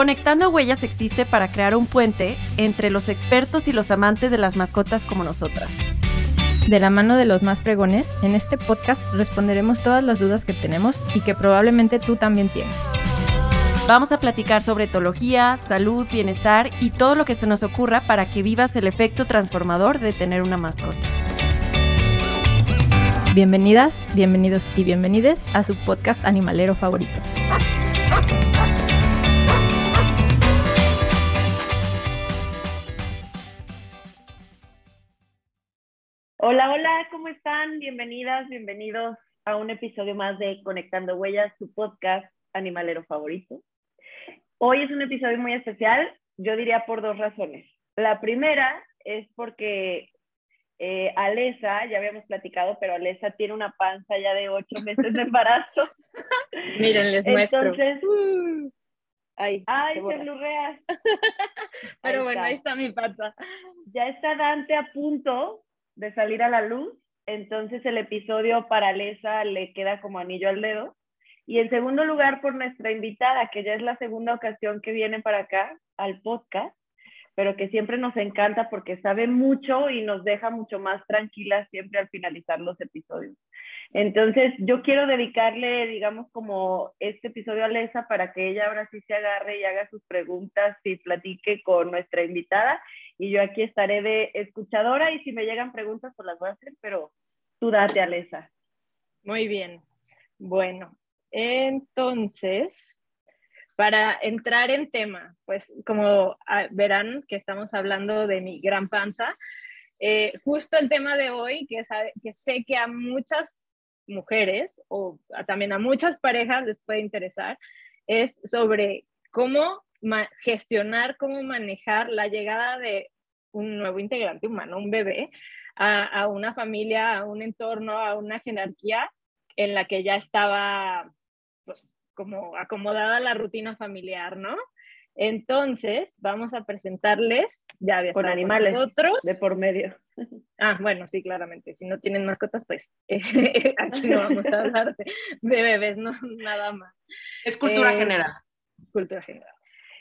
Conectando Huellas existe para crear un puente entre los expertos y los amantes de las mascotas como nosotras. De la mano de los más pregones, en este podcast responderemos todas las dudas que tenemos y que probablemente tú también tienes. Vamos a platicar sobre etología, salud, bienestar y todo lo que se nos ocurra para que vivas el efecto transformador de tener una mascota. Bienvenidas, bienvenidos y bienvenides a su podcast animalero favorito. Hola, hola, ¿cómo están? Bienvenidas, bienvenidos a un episodio más de Conectando Huellas, su podcast animalero favorito. Hoy es un episodio muy especial, yo diría por dos razones. La primera es porque eh, Alesa, ya habíamos platicado, pero Alesa tiene una panza ya de ocho meses de embarazo. Miren, les muestro. Entonces, Uh, ay, ay, se blurrea. Pero Ahí bueno, está. ahí está mi panza. Ya está Dante a punto de salir a la luz, entonces el episodio para Alesa le queda como anillo al dedo. Y en segundo lugar, por nuestra invitada, que ya es la segunda ocasión que viene para acá al podcast, pero que siempre nos encanta porque sabe mucho y nos deja mucho más tranquilas siempre al finalizar los episodios. Entonces, yo quiero dedicarle, digamos, como este episodio a Lesa para que ella ahora sí se agarre y haga sus preguntas y platique con nuestra invitada. Y yo aquí estaré de escuchadora y si me llegan preguntas, pues las voy a hacer, pero tú date, Alesa. Muy bien. Bueno, entonces, para entrar en tema, pues como ah, verán que estamos hablando de mi gran panza, eh, justo el tema de hoy, que, sabe- que sé que a muchas mujeres o a- también a muchas parejas les puede interesar, es sobre cómo gestionar, cómo manejar la llegada de un nuevo integrante humano, un bebé, a, a una familia, a un entorno, a una jerarquía en la que ya estaba, pues, como acomodada la rutina familiar, ¿no? Entonces, vamos a presentarles, ya había Con animales, nosotros. De por medio. Ah, bueno, sí, claramente. Si no tienen mascotas, pues eh, aquí no vamos a hablar de, de bebés, no, nada más. Es cultura Eh, general. Cultura general.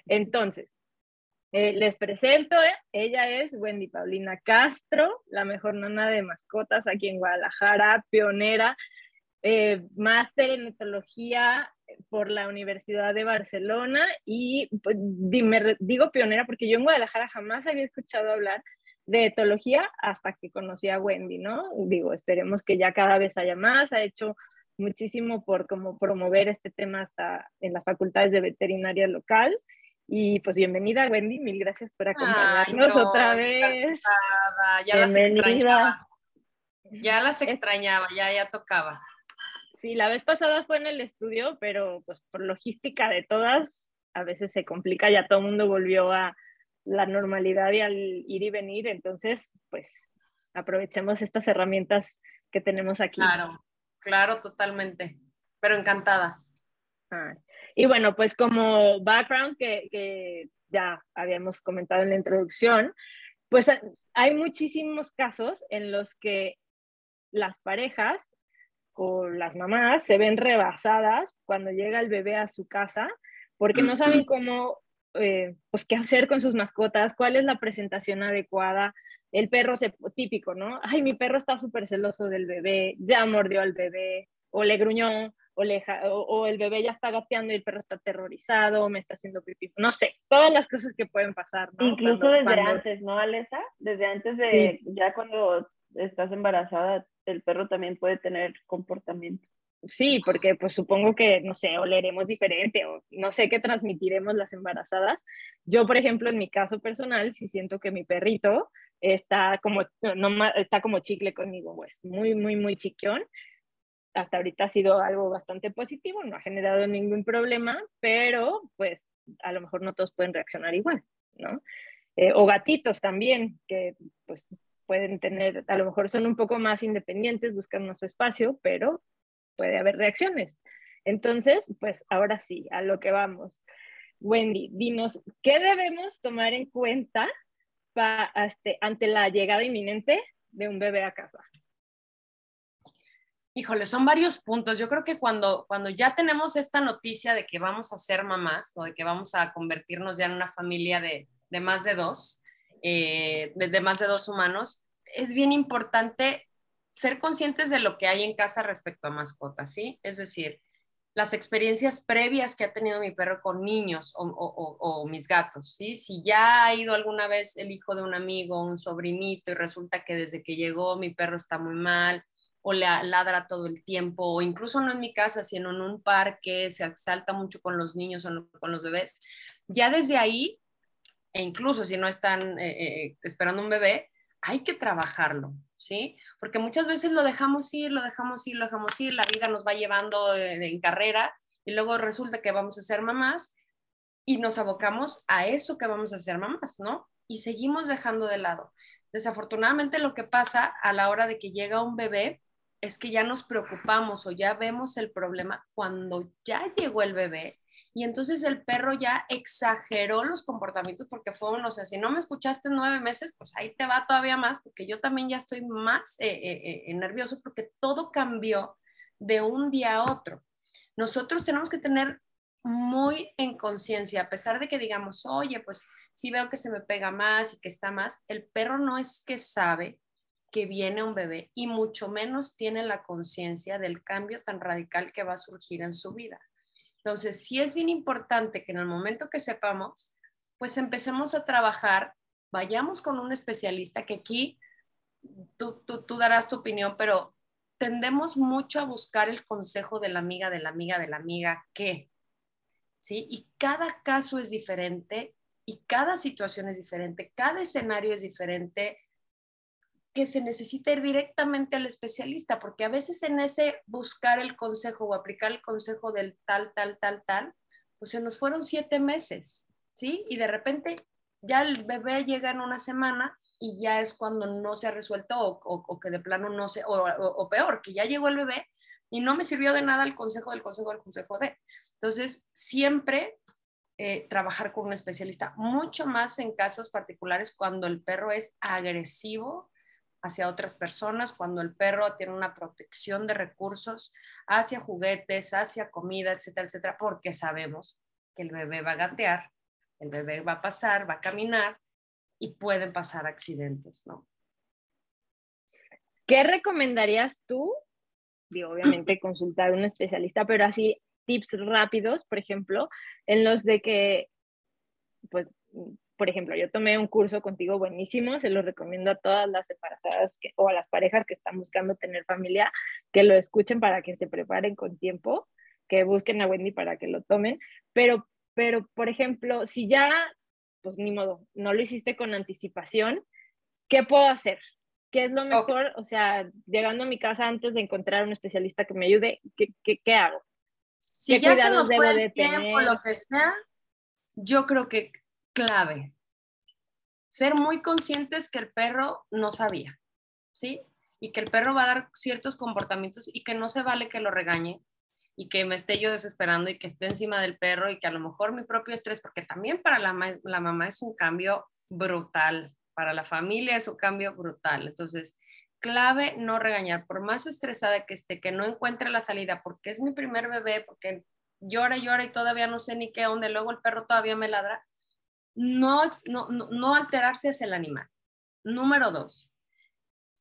Entonces, eh, les presento, eh, ella es Wendy Paulina Castro, la mejor nana de mascotas aquí en Guadalajara, pionera, eh, máster en etología por la Universidad de Barcelona y pues, digo pionera porque yo en Guadalajara jamás había escuchado hablar de etología hasta que conocí a Wendy, ¿no? Digo, esperemos que ya cada vez haya más, ha hecho muchísimo por como promover este tema hasta en las facultades de veterinaria local. Y pues bienvenida Wendy, mil gracias por acompañarnos no, otra vez. Ya las Bienvenida. extrañaba. Ya las extrañaba, ya, ya tocaba. Sí, la vez pasada fue en el estudio, pero pues por logística de todas, a veces se complica, ya todo el mundo volvió a la normalidad y al ir y venir, entonces pues aprovechemos estas herramientas que tenemos aquí. Claro, claro, totalmente. Pero encantada. Ah, Y bueno, pues como background que, que ya habíamos comentado en la introducción, pues hay muchísimos casos en los que las parejas o las mamás se ven rebasadas cuando llega el bebé a su casa porque no saben cómo, eh, pues qué hacer con sus mascotas, cuál es la presentación adecuada. El perro se, típico, ¿no? Ay, mi perro está súper celoso del bebé, ya mordió al bebé, o le gruñó, o, le ja- o, o el bebé ya está gateando y el perro está aterrorizado, o me está haciendo pipí. No sé, todas las cosas que pueden pasar, ¿no? Incluso Cuando- desde cuando- antes, ¿no, Alesa? Desde antes de, ya cuando estás embarazada, el perro también puede tener comportamiento. Sí, porque pues supongo que, no sé, oleremos diferente o no sé qué transmitiremos las embarazadas. Yo, por ejemplo, en mi caso personal, sí siento que mi perrito está como, no, está como chicle conmigo, pues muy, muy, muy chiquión. Hasta ahorita ha sido algo bastante positivo, no ha generado ningún problema, pero pues a lo mejor no todos pueden reaccionar igual, ¿no? Eh, o gatitos también, que pues pueden tener, a lo mejor son un poco más independientes, buscan más su espacio, pero puede haber reacciones. Entonces, pues ahora sí, a lo que vamos. Wendy, dinos, ¿qué debemos tomar en cuenta este, ante la llegada inminente de un bebé a casa? Híjole, son varios puntos. Yo creo que cuando, cuando ya tenemos esta noticia de que vamos a ser mamás o de que vamos a convertirnos ya en una familia de, de más de dos, eh, de, más de dos humanos, es bien importante ser conscientes de lo que hay en casa respecto a mascotas, ¿sí? Es decir, las experiencias previas que ha tenido mi perro con niños o, mis gatos, ¿sí? Si ya ha ido alguna vez el hijo de un amigo, un sobrinito, y resulta que desde que llegó mi perro está muy mal, o ladra todo el tiempo, o incluso no en mi casa, sino en un parque, se exalta mucho con los niños o con los bebés, ya desde ahí, e incluso si no están eh, eh, esperando un bebé, hay que trabajarlo, ¿sí? Porque muchas veces lo dejamos ir, lo dejamos ir, lo dejamos ir, la vida nos va llevando en carrera y luego resulta que vamos a ser mamás y nos abocamos a eso que vamos a ser mamás, ¿no? Y seguimos dejando de lado. Desafortunadamente lo que pasa a la hora de que llega un bebé es que ya nos preocupamos o ya vemos el problema cuando ya llegó el bebé y entonces el perro ya exageró los comportamientos porque fue, o sea, si no me escuchaste nueve meses, pues ahí te va todavía más porque yo también ya estoy más eh, eh, eh, nervioso porque todo cambió de un día a otro. Nosotros tenemos que tener muy en conciencia, a pesar de que digamos, oye, pues si veo que se me pega más y que está más, el perro no es que sabe que viene un bebé y mucho menos tiene la conciencia del cambio tan radical que va a surgir en su vida. Entonces, sí es bien importante que en el momento que sepamos, pues empecemos a trabajar, vayamos con un especialista que aquí tú, tú, tú darás tu opinión, pero tendemos mucho a buscar el consejo de la amiga, de la amiga, de la amiga, ¿qué? ¿Sí? Y cada caso es diferente y cada situación es diferente, cada escenario es diferente, que se necesita ir directamente al especialista, porque a veces en ese buscar el consejo o aplicar el consejo del tal, tal, tal, tal, pues se nos fueron siete meses, ¿sí? Y de repente ya el bebé llega en una semana y ya es cuando no se ha resuelto o, o, que de plano no se, o, o, peor, que ya llegó el bebé y no me sirvió de nada el consejo del consejo del consejo de. Entonces, siempre eh, trabajar con un especialista, mucho más en casos particulares cuando el perro es agresivo hacia otras personas, cuando el perro tiene una protección de recursos hacia juguetes, hacia comida, etcétera, etcétera, porque sabemos que el bebé va a gatear, el bebé va a pasar, va a caminar y pueden pasar accidentes, ¿no? ¿Qué recomendarías tú? Digo, obviamente consultar a un especialista, pero así tips rápidos, por ejemplo, en los de que, pues, por ejemplo, yo tomé un curso contigo buenísimo, se lo recomiendo a todas las embarazadas o a las parejas que están buscando tener familia, que lo escuchen para que se preparen con tiempo, que busquen a Wendy para que lo tomen, pero, pero, por ejemplo, si ya, pues ni modo, no lo hiciste con anticipación, ¿qué puedo hacer? ¿Qué es lo mejor? O sea, llegando a mi casa antes de encontrar un especialista que me ayude, ¿qué, qué, qué hago? Si ya se nos fue el tiempo, lo que sea, yo creo que clave. Ser muy conscientes que el perro no sabía, ¿sí? Y que el perro va a dar ciertos comportamientos y que no se vale que lo regañe y que me esté yo desesperando y que esté encima del perro y que a lo mejor mi propio estrés, porque también para la, mamá es un cambio brutal, para la familia es un cambio brutal. Entonces, clave no regañar, por más estresada que esté, que no encuentre la salida, porque es mi primer bebé, porque llora, llora y todavía no sé ni qué onda, luego el perro todavía me ladra, no, no, alterarse hacia el animal. Número dos,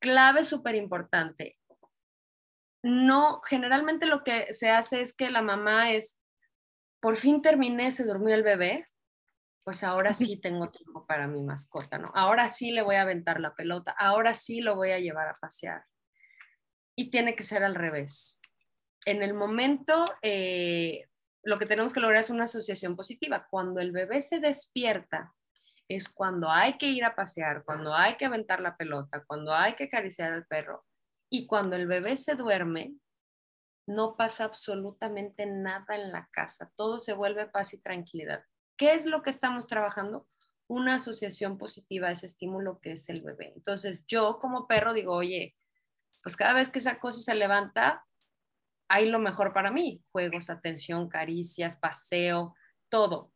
clave súper importante. No, generalmente lo que se hace es que la mamá es, por fin terminé, se durmió el bebé, pues ahora sí tengo tiempo para mi mascota, ¿no? Ahora sí le voy a aventar la pelota, ahora sí lo voy a llevar a pasear. Y tiene que ser al revés. En el momento, eh, lo que tenemos que lograr es una asociación positiva. Cuando el bebé se despierta, es cuando hay que ir a pasear, cuando hay que aventar la pelota, cuando hay que acariciar al perro. Y cuando el bebé se duerme, no pasa absolutamente nada en la casa, todo se vuelve paz y tranquilidad. ¿Qué es lo que estamos trabajando? Una asociación positiva a ese estímulo que es el bebé. Entonces yo como perro digo, oye, pues cada vez que esa cosa se levanta, hay lo mejor para mí, juegos, atención, caricias, paseo, todo.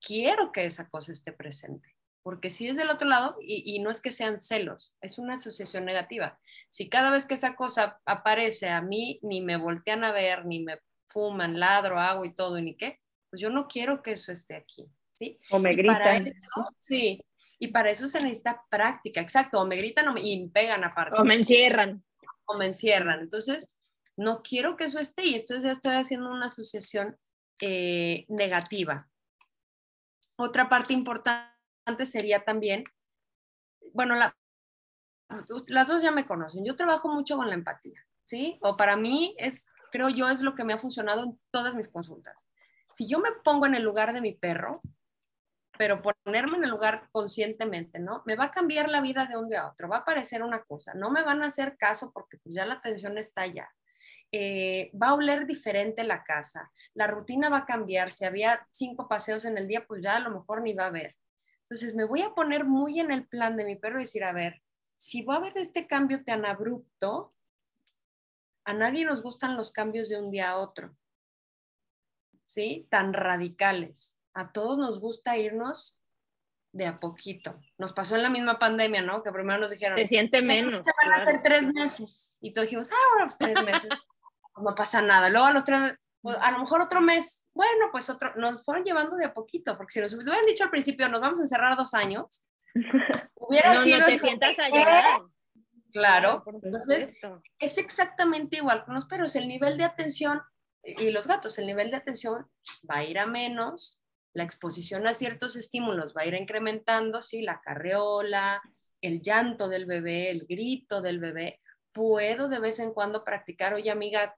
Quiero que esa cosa esté presente. porque si es del otro lado, y, no es que sean celos, es una asociación negativa. Si cada vez que esa cosa aparece a mí, ni me voltean a ver, ni me fuman, ladro, hago y todo, y ni qué, pues yo no quiero que eso esté aquí, ¿sí? O me gritan. sí, y para eso se necesita práctica, exacto, o me gritan o me, y pegan aparte. O me encierran. O me encierran. Entonces, no quiero que eso esté y esto ya estoy haciendo una asociación eh, negativa. Otra parte importante sería también, bueno, las dos ya me conocen, yo trabajo mucho con la empatía, ¿sí? O para mí es, creo yo, es lo que me ha funcionado en todas mis consultas. Si yo me pongo en el lugar de mi perro, pero ponerme en el lugar conscientemente, ¿no? Me va a cambiar la vida de un día a otro, va a parecer una cosa, no me van a hacer caso porque pues ya la atención está allá. Eh, va a oler diferente la casa, la rutina va a cambiar, si había cinco paseos en el día, pues ya a lo mejor ni va a haber. Entonces me voy a poner muy en el plan de mi perro y decir, a ver, si va a haber este cambio tan abrupto, a nadie nos gustan los cambios de un día a otro, ¿sí? Tan radicales. A todos nos gusta irnos de a poquito. Nos pasó en la misma pandemia, ¿no? Que primero nos dijeron... Se siente menos. Se van a hacer tres meses. Y todos dijimos, ah, bueno, pues tres meses. no pasa nada. Luego a los tres pues, a lo mejor otro mes, bueno, pues otro, nos fueron llevando de a poquito, porque si nos hubieran dicho al principio, nos vamos a encerrar dos años, hubiera sido... No te sientas a llorar. Claro, entonces es exactamente igual con los perros, el nivel de atención y los gatos, el nivel de atención va a ir a menos, la exposición a ciertos estímulos va a ir incrementando, sí, la carreola, el llanto del bebé, el grito del bebé. Puedo de vez en cuando practicar, oye amiga,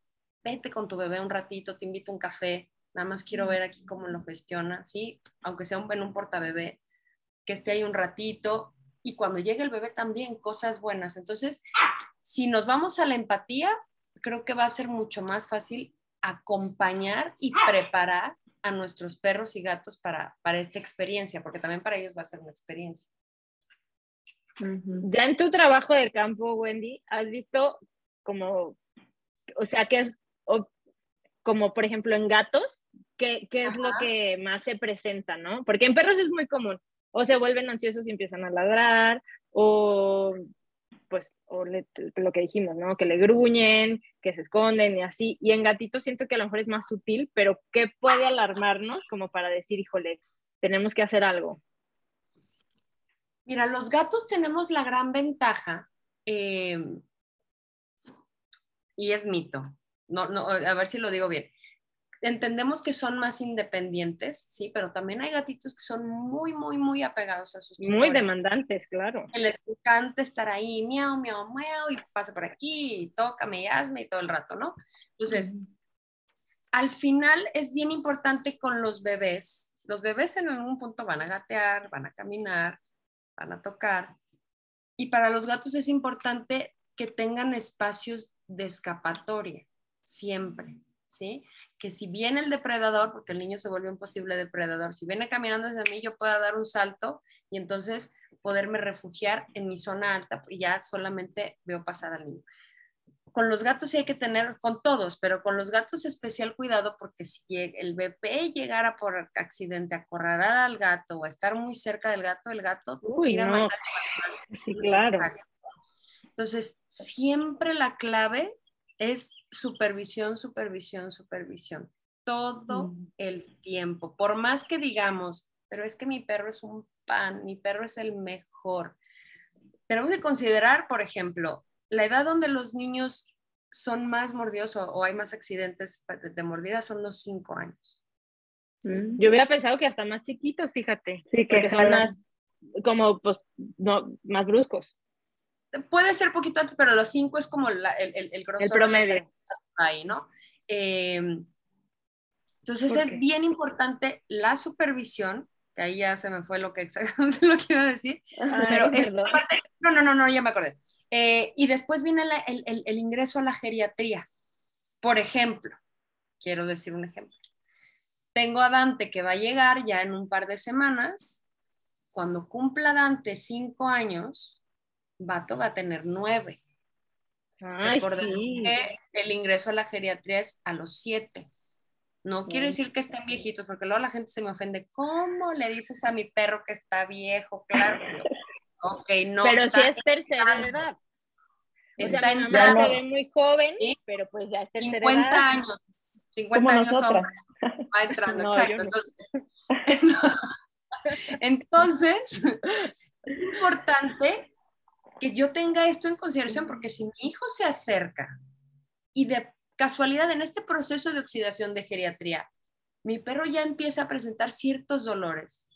vete con tu bebé un ratito, te invito a un café, nada más quiero ver aquí cómo lo gestiona, ¿sí? Aunque sea un, en un portabebé, que esté ahí un ratito y cuando llegue el bebé también, cosas buenas. Entonces, si nos vamos a la empatía, creo que va a ser mucho más fácil acompañar y preparar a nuestros perros y gatos para, para esta experiencia, porque también para ellos va a ser una experiencia. Ya en tu trabajo de campo, Wendy, has visto como, o sea, que es o como por ejemplo en gatos, ¿qué, qué es lo que más se presenta, no? Porque en perros es muy común, o se vuelven ansiosos y empiezan a ladrar, o pues, o lo que dijimos, ¿no? Que le gruñen, que se esconden y así. Y en gatitos siento que a lo mejor es más sutil, pero ¿qué puede alarmarnos como para decir, híjole, tenemos que hacer algo? Mira, los gatos tenemos la gran ventaja, eh, y es mito, no, no, a ver si lo digo bien. Entendemos que son más independientes, sí, pero también hay gatitos que son muy, muy, muy apegados a sus tutores. Muy demandantes, claro. Que les encanta estar ahí, miau, miau, miau, y pasa por aquí, y tócame y hazme y todo el rato, ¿no? Entonces, al final es bien importante con los bebés. Los bebés en algún punto van a gatear, van a caminar, van a tocar. Y para los gatos es importante que tengan espacios de escapatoria siempre, ¿sí? Que si viene el depredador, porque el niño se vuelve un posible depredador, si viene caminando hacia mí, yo pueda dar un salto y entonces poderme refugiar en mi zona alta y ya solamente veo pasar al niño. Con los gatos sí hay que tener, con todos, pero con los gatos especial cuidado porque si el bebé llegara por accidente a acorralar al gato o a estar muy cerca del gato, el gato Uy, a matar Sí, claro. Entonces, siempre la clave es supervisión, supervisión, supervisión, todo mm. el tiempo. Por más que digamos, pero es que mi perro es un pan, mi perro es el mejor. Tenemos que considerar, por ejemplo, la edad donde los niños son más mordidos o, hay más accidentes de, mordida son los cinco años. Mm. Yo hubiera pensado que hasta más chiquitos, fíjate, sí, que son más, como, pues, no, más bruscos puede ser poquito antes, pero los cinco es como el, el, el grosor. El promedio. Ahí, ¿no? Eh, entonces es bien importante la supervisión, que ahí ya se me fue lo que exactamente lo quiero decir, pero parte, no, no, no, no, ya me acordé. Eh, y después viene el, el, el ingreso a la geriatría. Por ejemplo, quiero decir un ejemplo. Tengo a Dante que va a llegar ya en un par de semanas. Cuando cumpla Dante cinco años, Vato va a tener nueve. Ay, sí. que el ingreso a la geriatría es a los siete. No quiero decir que estén viejitos, porque luego la gente se me ofende. ¿Cómo le dices a mi perro que está viejo? Claro. ok, no. Pero si es tercera edad. Está en mi se ve muy joven, pero pues ya es tercera 50 edad. años. 50 años son, va entrando, exacto. Entonces, entonces, es importante que yo tenga esto en consideración, porque si mi hijo se acerca y de casualidad en este proceso de oxidación de geriatría, mi perro ya empieza a presentar ciertos dolores.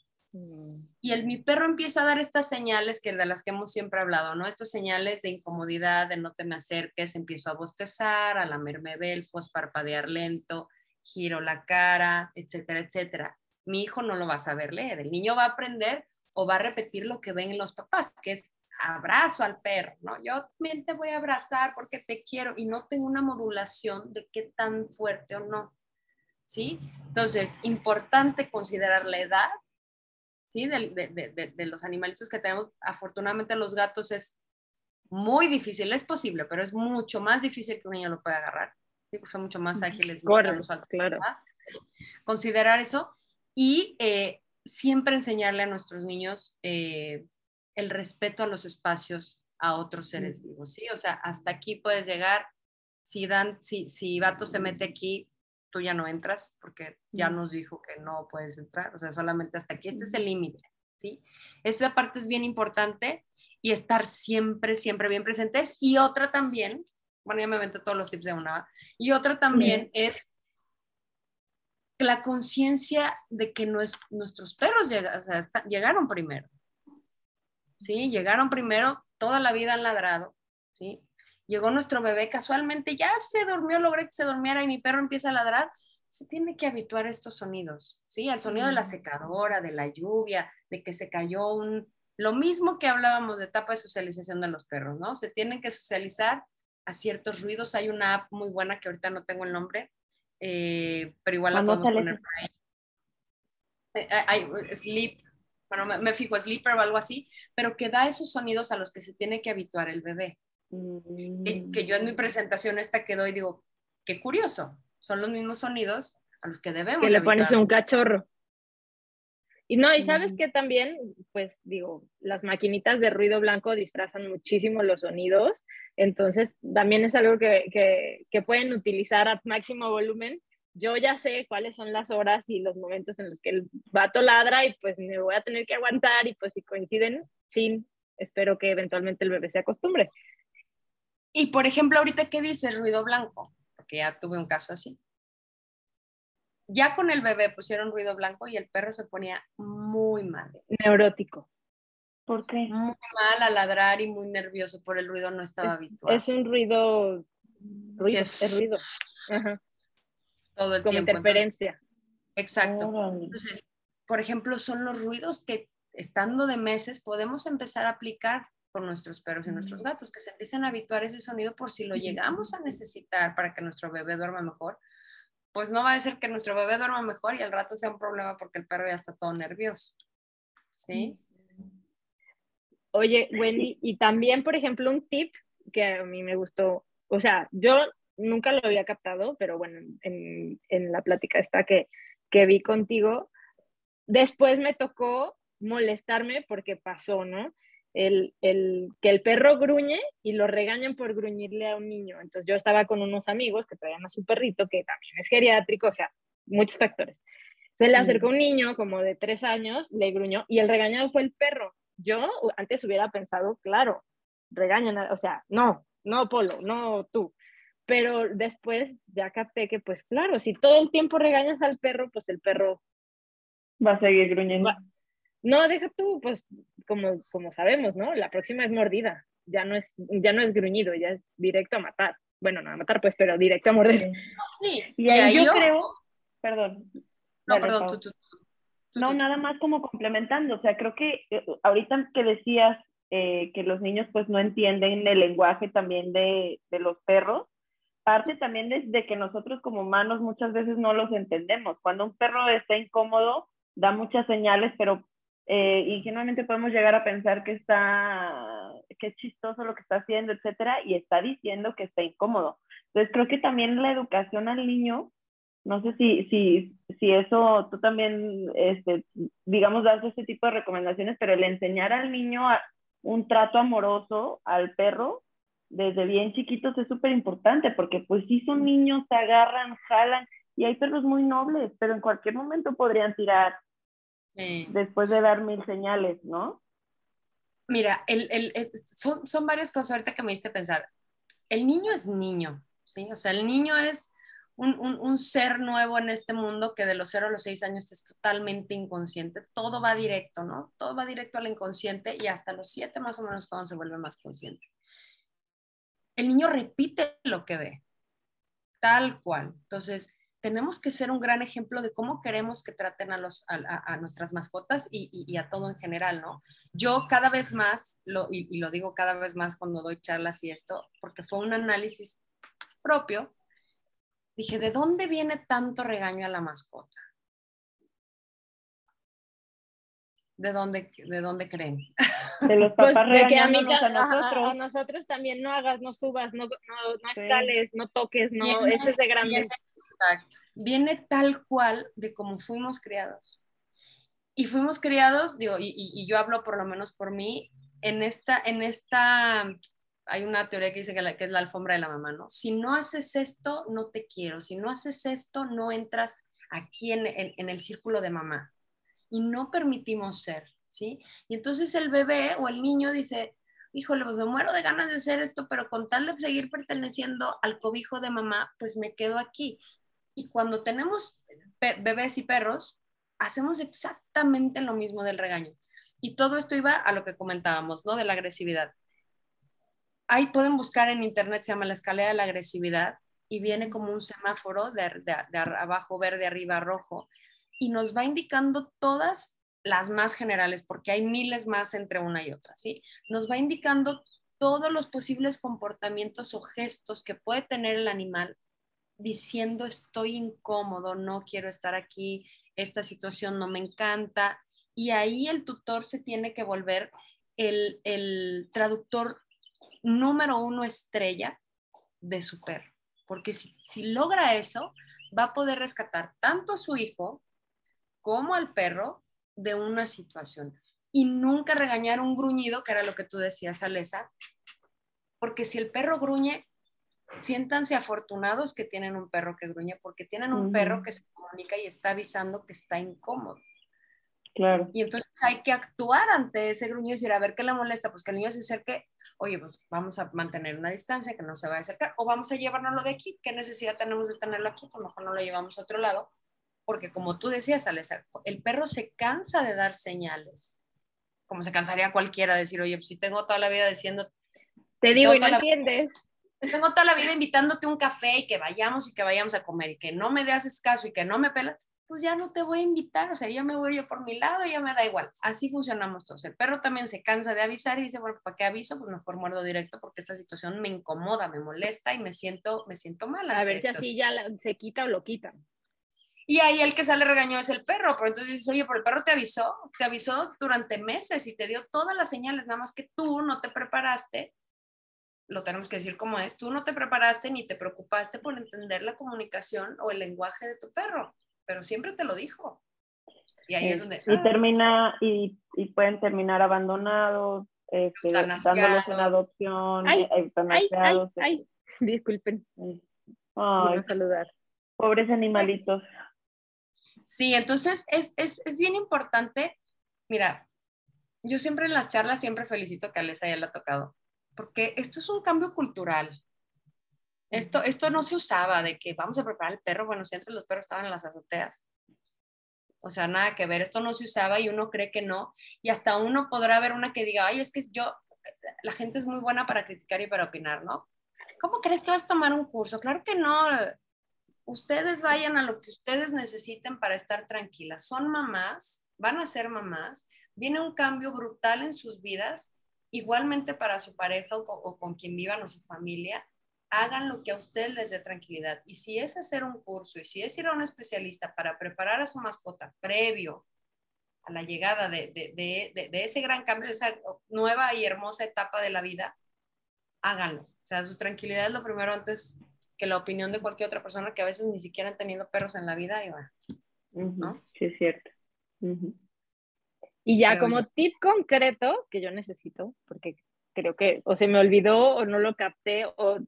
Y el, mi perro empieza a dar estas señales que de las que hemos siempre hablado, ¿no? Estas señales de incomodidad, de no te me acerques, empiezo a bostezar, a lamerme belfos, parpadear lento, giro la cara, etcétera, etcétera. Mi hijo no lo va a saber leer. El niño va a aprender o va a repetir lo que ven los papás, que es abrazo al perro, ¿no? Yo también te voy a abrazar porque te quiero y no tengo una modulación de qué tan fuerte o no, ¿sí? Entonces, importante considerar la edad, ¿sí? De, de, los animalitos que tenemos. Afortunadamente los gatos es muy difícil, es posible, pero es mucho más difícil que un niño lo pueda agarrar. ¿sí? son mucho más ágiles. Correcto, claro. Considerar eso y eh, siempre enseñarle a nuestros niños eh, el respeto a los espacios a otros seres vivos, ¿sí? O sea, hasta aquí puedes llegar. Si, Dan, si, si Vato se mete aquí, tú ya no entras porque ya nos dijo que no puedes entrar, o sea, solamente hasta aquí. Este es el límite, ¿sí? Esa parte es bien importante y estar siempre, siempre bien presentes. Y otra también, bueno, ya me aventé todos los tips de una, y otra también es la conciencia de que nuestros perros llegaron primero. ¿Sí? Llegaron primero, toda la vida han ladrado, ¿sí? Llegó nuestro bebé, casualmente ya se durmió, logré que se durmiera y mi perro empieza a ladrar. Se tiene que habituar a estos sonidos, ¿sí? Al sonido de la secadora, de la lluvia, de que se cayó un... Lo mismo que hablábamos de etapa de socialización de los perros, ¿no? Se tienen que socializar a ciertos ruidos. Hay una app muy buena que ahorita no tengo el nombre, eh, pero igual la podemos poner por ahí. Eh, hay, sleep, bueno, me, fijo, sleeper o algo así, pero que da esos sonidos a los que se tiene que habituar el bebé. Que, yo en mi presentación esta que doy digo, qué curioso, son los mismos sonidos a los que debemos. Que le pones un cachorro. Y no, y sabes que también, pues digo, las maquinitas de ruido blanco disfrazan muchísimo los sonidos, entonces también es algo que, que, que pueden utilizar a máximo volumen yo ya sé cuáles son las horas y los momentos en los que el vato ladra y pues me voy a tener que aguantar y pues si coinciden, sí, espero que eventualmente el bebé se acostumbre. Y por ejemplo, ahorita ¿qué dice ruido blanco, porque ya tuve un caso así. Ya con el bebé pusieron ruido blanco y el perro se ponía muy mal. Neurótico. ¿Por qué? Muy mal a ladrar y muy nervioso por el ruido, no estaba habituado. Es un ruido, ruido, es, ruido. Ajá todo el Como tiempo. interferencia. exacto. Entonces, por ejemplo, son los ruidos que estando de meses podemos empezar a aplicar con nuestros perros y nuestros gatos, que se empiecen a habituar ese sonido por si lo llegamos a necesitar para que nuestro bebé duerma mejor, pues no va a ser que nuestro bebé duerma mejor y al rato sea un problema porque el perro ya está todo nervioso. ¿Sí? Oye, Wendy, y también, por ejemplo, un tip que a mí me gustó, o sea, yo nunca lo había captado, pero bueno, en, en la plática esta que, que vi contigo, después me tocó molestarme porque pasó, ¿no? El, el, que el perro gruñe y lo regañan por gruñirle a un niño. Entonces yo estaba con unos amigos que traían a su perrito, que también es geriátrico, o sea, muchos factores. Se le acercó un niño como de tres años, le gruñó y el regañado fue el perro. Yo antes hubiera pensado, claro, regañan, o sea, no, no, Polo, no tú pero después ya capté que, pues claro, si todo el tiempo regañas al perro, pues el perro va a seguir gruñendo. No, deja tú, pues como, como sabemos, ¿no? La próxima es mordida, ya no es, ya no es gruñido, ya es directo a matar. Bueno, no a matar, pues, pero directo a morder. Sí, y ahí, yo, creo, perdón. No, perdón, no, nada más como complementando, o sea, creo que eh, ahorita que decías eh, que los niños pues no entienden el lenguaje también de, de los perros, parte también es de que nosotros como humanos muchas veces no los entendemos. Cuando un perro está incómodo, da muchas señales, pero eh, ingenuamente podemos llegar a pensar que está, que es chistoso lo que está haciendo, etcétera, y está diciendo que está incómodo. Entonces creo que también la educación al niño No sé si, si, si eso tú también, este, digamos, das ese tipo de recomendaciones, pero el enseñar al niño a un trato amoroso al perro desde bien chiquitos es súper importante, porque pues sí son niños, se agarran, jalan, y hay perros muy nobles, pero en cualquier momento podrían tirar después de dar mil señales, ¿no? Mira, el, el, son, son varias cosas ahorita que me diste pensar. El niño es niño, ¿sí? O sea, el niño es un, un, un, ser nuevo en este mundo que de los 0 a los 6 años es totalmente inconsciente. Todo va directo, ¿no? Todo va directo al inconsciente y hasta los 7 más o menos cuando se vuelve más consciente. El niño repite lo que ve, tal cual. Entonces, tenemos que ser un gran ejemplo de cómo queremos que traten a, los, a, nuestras mascotas y, a todo en general, ¿no? Yo cada vez más, lo, y, lo digo cada vez más cuando doy charlas y esto, porque fue un análisis propio, dije, ¿de dónde viene tanto regaño a la mascota? ¿De dónde, de dónde creen? De los pues, papás de que a, mí, a, nosotros. A, nosotros también no hagas, no subas, no, no, no escales, no toques, no, eso es de grande. exacto. Viene tal cual de cómo fuimos criados. Y fuimos criados, digo, y, y, yo hablo por lo menos por mí, en esta, en esta, hay una teoría que dice que, la, que es la alfombra de la mamá, ¿no? Si no haces esto, no te quiero. Si no haces esto, no entras aquí en, en, en el círculo de mamá y no permitimos ser, ¿sí? Y entonces el bebé o el niño dice, híjole, pues me muero de ganas de hacer esto, pero con tal de seguir perteneciendo al cobijo de mamá, pues me quedo aquí. Y cuando tenemos bebés y perros, hacemos exactamente lo mismo del regaño. Y todo esto iba a lo que comentábamos, ¿no? De la agresividad. Ahí pueden buscar en internet, se llama la escalera de la agresividad, y viene como un semáforo de, de abajo verde, arriba rojo, y nos va indicando todas las más generales, porque hay miles más entre una y otra, ¿sí? Nos va indicando todos los posibles comportamientos o gestos que puede tener el animal diciendo estoy incómodo, no quiero estar aquí, esta situación no me encanta. Y ahí el tutor se tiene que volver el, el traductor número uno estrella de su perro. Porque si, si logra eso, va a poder rescatar tanto a su hijo como al perro de una situación. Y nunca regañar un gruñido, que era lo que tú decías, Alesa, porque si el perro gruñe, siéntanse afortunados que tienen un perro que gruñe, porque tienen un perro que se comunica y está avisando que está incómodo. Claro. Y entonces hay que actuar ante ese gruñido y decir, a ver qué le molesta, pues que el niño se acerque, oye, pues vamos a mantener una distancia, que no se va a acercar, o vamos a llevárnoslo de aquí, ¿qué necesidad tenemos de tenerlo aquí? Pues mejor no lo llevamos a otro lado, porque como tú decías, Alesa, el perro se cansa de dar señales, como se cansaría cualquiera de decir, oye, pues si tengo toda la vida diciendo... Te digo y no entiendes. tengo toda la vida invitándote un café y que vayamos y que vayamos a comer y que no me haces caso y que no me pelas, pues ya no te voy a invitar, o sea, yo me voy yo por mi lado, ya me da igual. Así funcionamos todos. El perro también se cansa de avisar y dice, bueno, ¿para qué aviso? Pues mejor muerdo directo porque esta situación me incomoda, me molesta y me siento, me siento mal. A ver si así ya se quita o lo quita. Y ahí el que sale regañado es el perro, pero entonces dices, oye, pero el perro te avisó, te avisó durante meses y te dio todas las señales, nada más que tú no te preparaste, lo tenemos que decir como es, tú no te preparaste ni te preocupaste por entender la comunicación o el lenguaje de tu perro, pero siempre te lo dijo. Y ahí es donde... Y ah. termina, y, y, pueden terminar abandonados, este, dándolos en adopción, ay, eh, ay, ay, ay, disculpen. Ay, saludar. Pobres animalitos. Sí, entonces es, es, es, bien importante. Mira, yo siempre en las charlas siempre felicito que a Alesa ya le ha tocado, porque esto es un cambio cultural. Esto, esto no se usaba de que vamos a preparar el perro, bueno, si los perros estaban en las azoteas. O sea, nada que ver, esto no se usaba y uno cree que no. Y hasta uno podrá ver una que diga, ay, es que yo, la gente es muy buena para criticar y para opinar, ¿no? ¿Cómo crees que vas a tomar un curso? Claro que no ustedes vayan a lo que ustedes necesiten para estar tranquilas. Son mamás, van a ser mamás, viene un cambio brutal en sus vidas, igualmente para su pareja o, con quien vivan o su familia, hagan lo que a ustedes les dé tranquilidad. Y si es hacer un curso y si es ir a un especialista para preparar a su mascota previo a la llegada de, de ese gran cambio, de esa nueva y hermosa etapa de la vida, háganlo. O sea, su tranquilidad es lo primero antes que la opinión de cualquier otra persona que a veces ni siquiera han tenido perros en la vida y va, ¿no? Sí, es cierto. Y ya como tip concreto que yo necesito, porque creo que o se me olvidó o no lo capté, o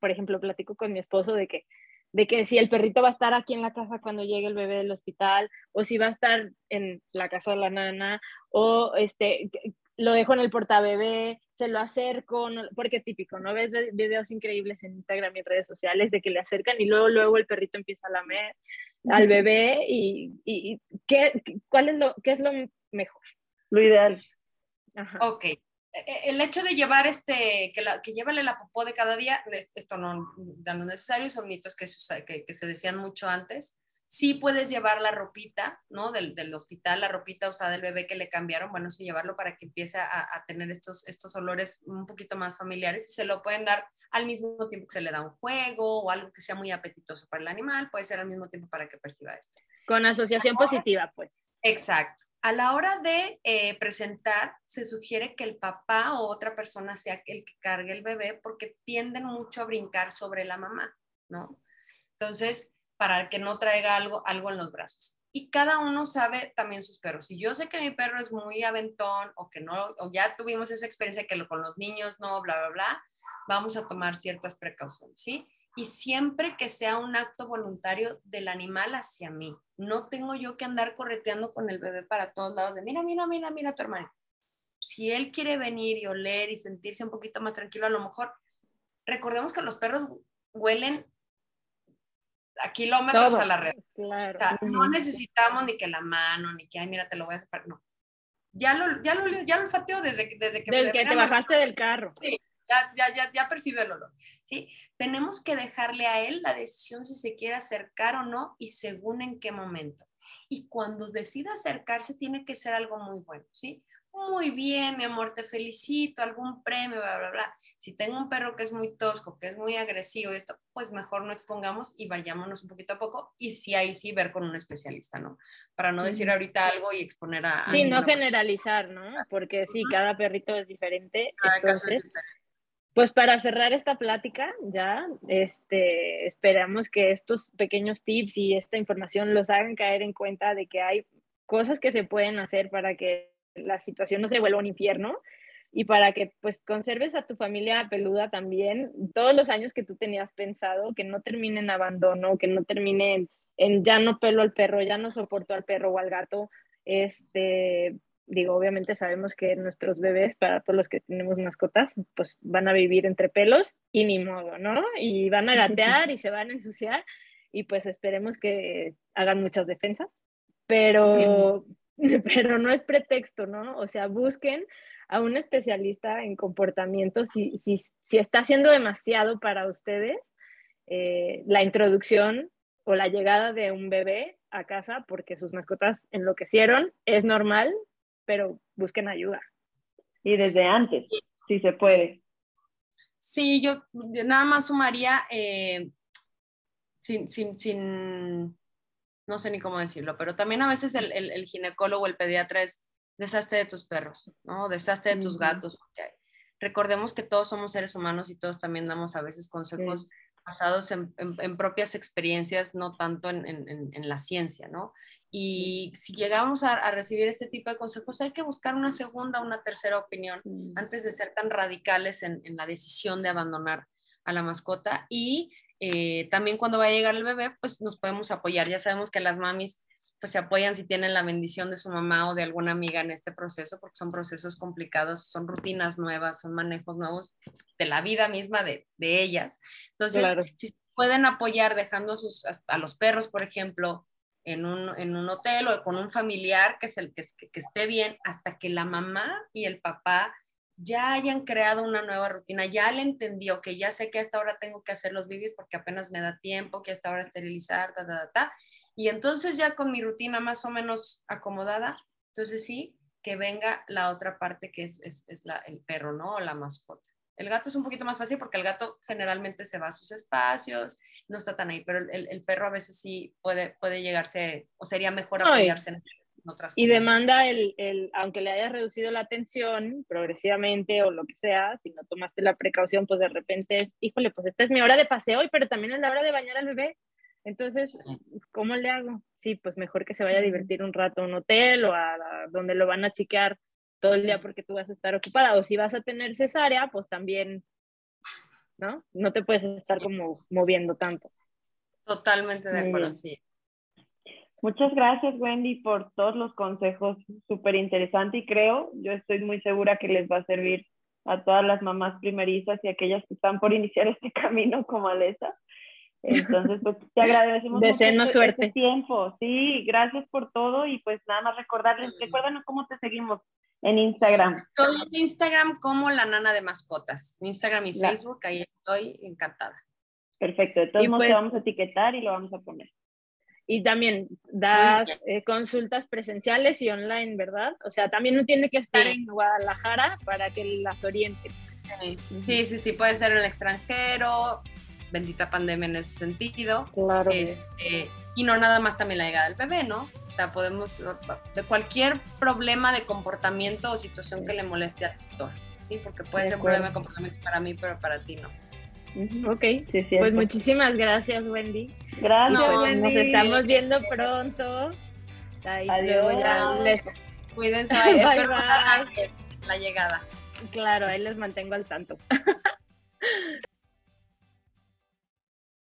por ejemplo platico con mi esposo de que, de que si el perrito va a estar aquí en la casa cuando llegue el bebé del hospital, o si va a estar en la casa de la nana, o este, lo dejo en el portabebé, se lo acerco, porque típico, ¿no? Ves videos increíbles en Instagram y en redes sociales de que le acercan y luego, luego el perrito empieza a lamer al bebé y, y, ¿qué, cuál es lo, ¿qué es lo mejor? Lo ideal. Ajá. Ok. E, e, el hecho de llevar este, que, la, que llévale la popó de cada día, esto no, no es necesario, son mitos que, que, que se decían mucho antes Sí puedes llevar la ropita, ¿no? Del, del, hospital, la ropita usada del bebé que le cambiaron, bueno, sí llevarlo para que empiece a, a, tener estos, estos olores un poquito más familiares y se lo pueden dar al mismo tiempo que se le da un juego o algo que sea muy apetitoso para el animal, puede ser al mismo tiempo para que perciba esto. Con asociación positiva, pues. Exacto. A la hora de eh, presentar, se sugiere que el papá o otra persona sea el que cargue el bebé porque tienden mucho a brincar sobre la mamá, ¿no? Entonces, para que no traiga algo, algo en los brazos. Y cada uno sabe también sus perros. Si yo sé que mi perro es muy aventón o que no, o ya tuvimos esa experiencia que lo, con los niños no, bla, bla, bla, vamos a tomar ciertas precauciones, ¿sí? Y siempre que sea un acto voluntario del animal hacia mí. No tengo yo que andar correteando con el bebé para todos lados de, mira, mira, mira, mira tu hermano. Si él quiere venir y oler y sentirse un poquito más tranquilo, a lo mejor, recordemos que los perros huelen a kilómetros a la red. O sea, no necesitamos ni que la mano, ni que, ay, mira, te lo voy a separar, no. Ya lo, ya lo, ya lo olfateo desde, desde que... Desde que te bajaste del carro. Sí, ya, ya, ya, ya percibe el olor, ¿sí? Tenemos que dejarle a él la decisión si se quiere acercar o no y según en qué momento. Y cuando decida acercarse tiene que ser algo muy bueno, ¿sí? Muy bien, mi amor, te felicito, algún premio, bla, bla, bla. Si tengo un perro que es muy tosco, que es muy agresivo, esto, pues mejor no expongamos y vayámonos un poquito a poco y sí, ahí sí ver con un especialista, ¿no? Para no decir ahorita algo y exponer a... Sí, no generalizar, ¿no? Porque sí, cada perrito es diferente. entonces, Pues para cerrar esta plática, ya este, esperamos que estos pequeños tips y esta información los hagan caer en cuenta de que hay cosas que se pueden hacer para que la situación no se vuelva un infierno y para que pues conserves a tu familia peluda también todos los años que tú tenías pensado, que no termine en abandono, que no termine en, ya no pelo al perro, ya no soporto al perro o al gato. Este, digo, obviamente sabemos que nuestros bebés, para todos los que tenemos mascotas, pues van a vivir entre pelos y ni modo, ¿no? Y van a gatear y se van a ensuciar y pues esperemos que hagan muchas defensas, pero, pero no es pretexto, ¿no? O sea, busquen a un especialista en comportamiento si, si, si está haciendo demasiado para ustedes eh, la introducción o la llegada de un bebé a casa porque sus mascotas enloquecieron, es normal, pero busquen ayuda. Y desde antes, si se puede. Sí, yo nada más sumaría, eh, sin, sin, sin no sé ni cómo decirlo, pero también a veces el, el, ginecólogo, el pediatra es deshazte de tus perros, ¿no? Deshazte de tus gatos. recordemos que todos somos seres humanos y todos también damos a veces consejos basados en, en, propias experiencias, no tanto en, en, la ciencia, ¿no? Y si llegamos a, a, recibir este tipo de consejos, hay que buscar una segunda, una tercera opinión antes de ser tan radicales en, la decisión de abandonar a la mascota y eh, también cuando va a llegar el bebé, pues nos podemos apoyar. Ya sabemos que las mamis pues se apoyan si tienen la bendición de su mamá o de alguna amiga en este proceso, porque son procesos complicados, son rutinas nuevas, son manejos nuevos de la vida misma de, de ellas. Entonces, si pueden apoyar dejando sus, a los perros, por ejemplo, en un, en un hotel o con un familiar que, es el, que, que esté bien hasta que la mamá y el papá ya hayan creado una nueva rutina, ya le entendió que ya sé que hasta ahora tengo que hacer los bibis porque apenas me da tiempo, que hasta ahora esterilizar, ta, ta, ta, Y entonces ya con mi rutina más o menos acomodada, entonces sí, que venga la otra parte que es, es, es la, el perro, ¿no? O la mascota. El gato es un poquito más fácil porque el gato generalmente se va a sus espacios, no está tan ahí, pero el, el perro a veces sí puede, puede llegarse, o sería mejor apoyarse en otras Y demanda el, el, aunque le hayas reducido la atención progresivamente o lo que sea, si no tomaste la precaución, pues de repente es, híjole, pues esta es mi hora de paseo, y pero también es la hora de bañar al bebé. Entonces, ¿cómo le hago? Sí, pues mejor que se vaya a divertir un rato a un hotel o a, a donde lo van a chiquear todo el día porque tú vas a estar ocupada. O si vas a tener cesárea, pues también, ¿no? No te puedes estar como moviendo tanto. Totalmente de acuerdo, sí. Muchas gracias, Wendy, por todos los consejos. Súper interesante y creo, yo estoy muy segura que les va a servir a todas las mamás primerizas y aquellas que están por iniciar este camino como Alesa. Entonces, pues te agradecemos mucho este- suerte. este tiempo. Sí, gracias por todo y pues nada más recordarles, Mm. recuérdanos cómo te seguimos en Instagram. Estoy en Instagram como la nana de mascotas. Instagram y Facebook, ahí estoy encantada. Perfecto, de todos modos te pues- vamos a etiquetar y lo vamos a poner. Y también das eh, consultas presenciales y online, ¿verdad? O sea, también no tiene que estar Sí. en Guadalajara para que las orienten. Sí, sí, sí, sí, puede ser en el extranjero, bendita pandemia en ese sentido. Claro. Este, y no nada más también la llegada del bebé, ¿no? O sea, podemos, de cualquier problema de comportamiento o situación que le moleste al tutor, ¿sí? Porque puede De ser un problema de comportamiento para mí, pero para ti no. Ok, Sí, pues muchísimas gracias, Wendy. Gracias, No, Pues Wendy. nos estamos viendo pronto. Ahí Adiós. luego ya les- Cuídense, bye. Bye, espero bye. la llegada. claro, ahí les mantengo al tanto.